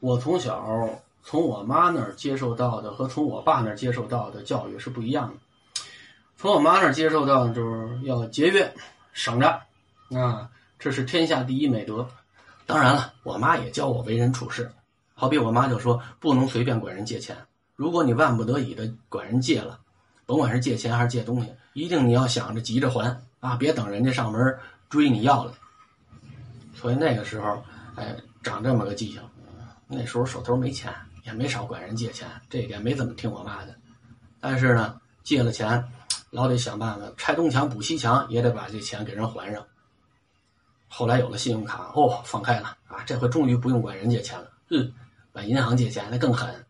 我从小从我妈那儿接受到的和从我爸那儿接受到的教育是不一样的。从我妈那儿接受到的就是要节约、省着，啊，这是天下第一美德。当然了，我妈也教我为人处事。好比我妈就说，不能随便管人借钱。如果你万不得已的管人借了，甭管是借钱还是借东西，一定你要想着急着还啊，别等人家上门追你要了。所以那个时候，哎，长这么个记性。那时候手头没钱，也没少管人借钱，这一点没怎么听我妈的。但是呢，借了钱。老得想办法拆东墙补西墙，也得把这钱给人还上。后来有了信用卡，哦，放开了啊！这回终于不用管人借钱了。嗯，管银行借钱那更狠，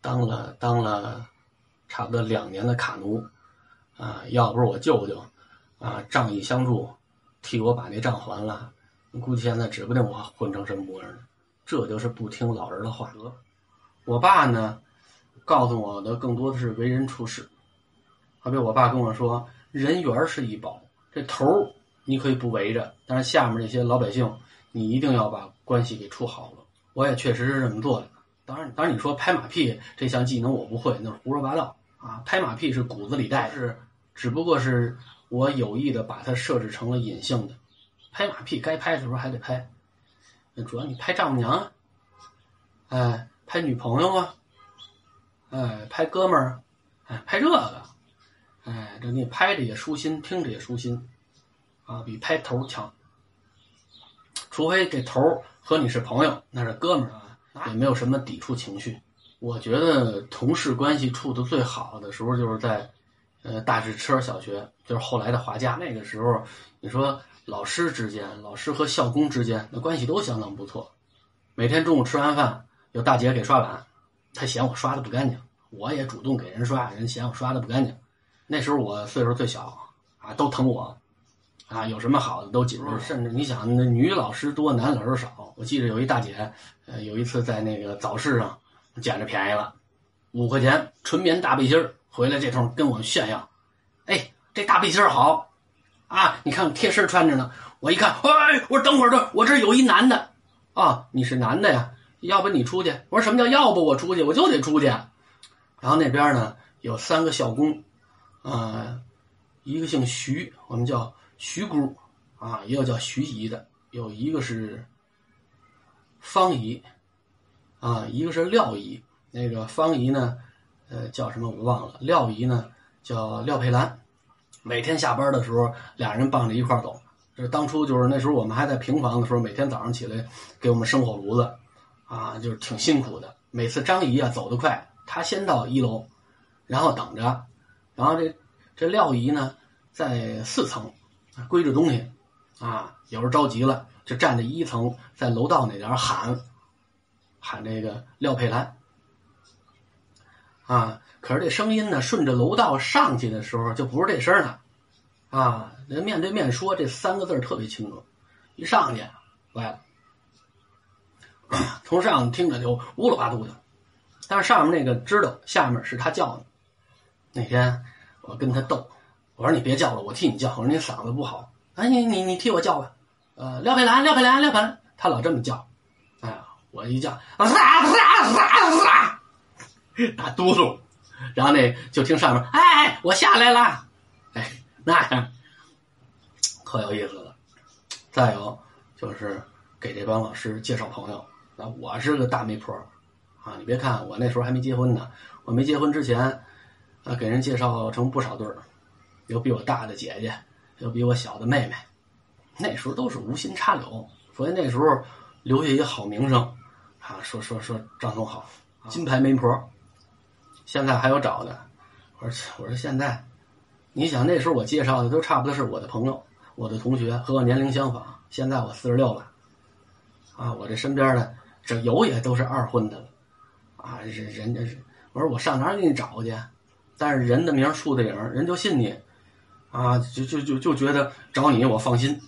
当了当了差不多两年的卡奴啊！要不是我舅舅啊仗义相助，替我把那账还了，估计现在指不定我混成什么模样呢。这就是不听老人的话。我爸呢，告诉我的更多的是为人处事。好比我爸跟我说：“人缘是一宝，这头你可以不围着，但是下面这些老百姓，你一定要把关系给处好了。”我也确实是这么做的。当然，当然你说拍马屁这项技能我不会，那是胡说八道啊！拍马屁是骨子里带，是只不过是我有意的把它设置成了隐性的。拍马屁该拍的时候还得拍，主要你拍丈母娘啊，哎，拍女朋友啊，哎，拍哥们儿，哎，拍这个。哎，这你拍着也舒心，听着也舒心，啊，比拍头强。除非这头和你是朋友，那是哥们儿啊，也没有什么抵触情绪。我觉得同事关系处的最好的时候，就是在呃大智车小学，就是后来的华家那个时候。你说老师之间，老师和校工之间，那关系都相当不错。每天中午吃完饭，有大姐给刷碗，她嫌我刷的不干净，我也主动给人刷，人嫌我刷的不干净。那时候我岁数最小，啊，都疼我，啊，有什么好的都紧着。甚至你想，那女老师多，男老师少。我记得有一大姐，呃，有一次在那个早市上捡着便宜了，五块钱纯棉大背心回来这通跟我们炫耀，哎，这大背心好，啊，你看贴身穿着呢。我一看，哎，我说等会儿，这我这有一男的，啊，你是男的呀？要不你出去？我说什么叫要不我出去？我就得出去。然后那边呢有三个校工。啊，一个姓徐，我们叫徐姑，啊，也有叫徐姨的，有一个是方姨，啊，一个是廖姨。那个方姨呢，呃，叫什么我忘了。廖姨呢，叫廖佩兰。每天下班的时候，俩人傍着一块走。这当初就是那时候我们还在平房的时候，每天早上起来给我们生火炉子，啊，就是挺辛苦的。每次张姨啊走得快，她先到一楼，然后等着。然后这这廖姨呢，在四层，归着东西，啊，有时候着急了，就站在一层，在楼道那点喊，喊这个廖佩兰，啊，可是这声音呢，顺着楼道上去的时候，就不是这声了，啊，人面对面说这三个字特别清楚，一上去歪了，从上听着就乌了八嘟的，但是上面那个知道下面是他叫的。那天我跟他斗，我说你别叫了，我替你叫。我说你嗓子不好，哎，你你你替我叫吧。呃，廖佩兰，廖佩兰，廖佩兰，他老这么叫。哎呀，我一叫，啊啊啊啊！打嘟噜，然后那就听上面，哎，我下来了。哎，那样可有意思了。再有就是给这帮老师介绍朋友。那我是个大媒婆啊，你别看我那时候还没结婚呢，我没结婚之前。啊，给人介绍成不少对儿，有比我大的姐姐，有比我小的妹妹，那时候都是无心插柳，所以那时候留下一好名声，啊，说说说张总好，金牌媒婆，现在还有找的，我说我说现在，你想那时候我介绍的都差不多是我的朋友，我的同学和我年龄相仿，现在我四十六了，啊，我这身边的这有也都是二婚的了，啊，人人家是，我说我上哪给你找去？但是人的名儿树的影，人就信你，啊，就就就就觉得找你我放心。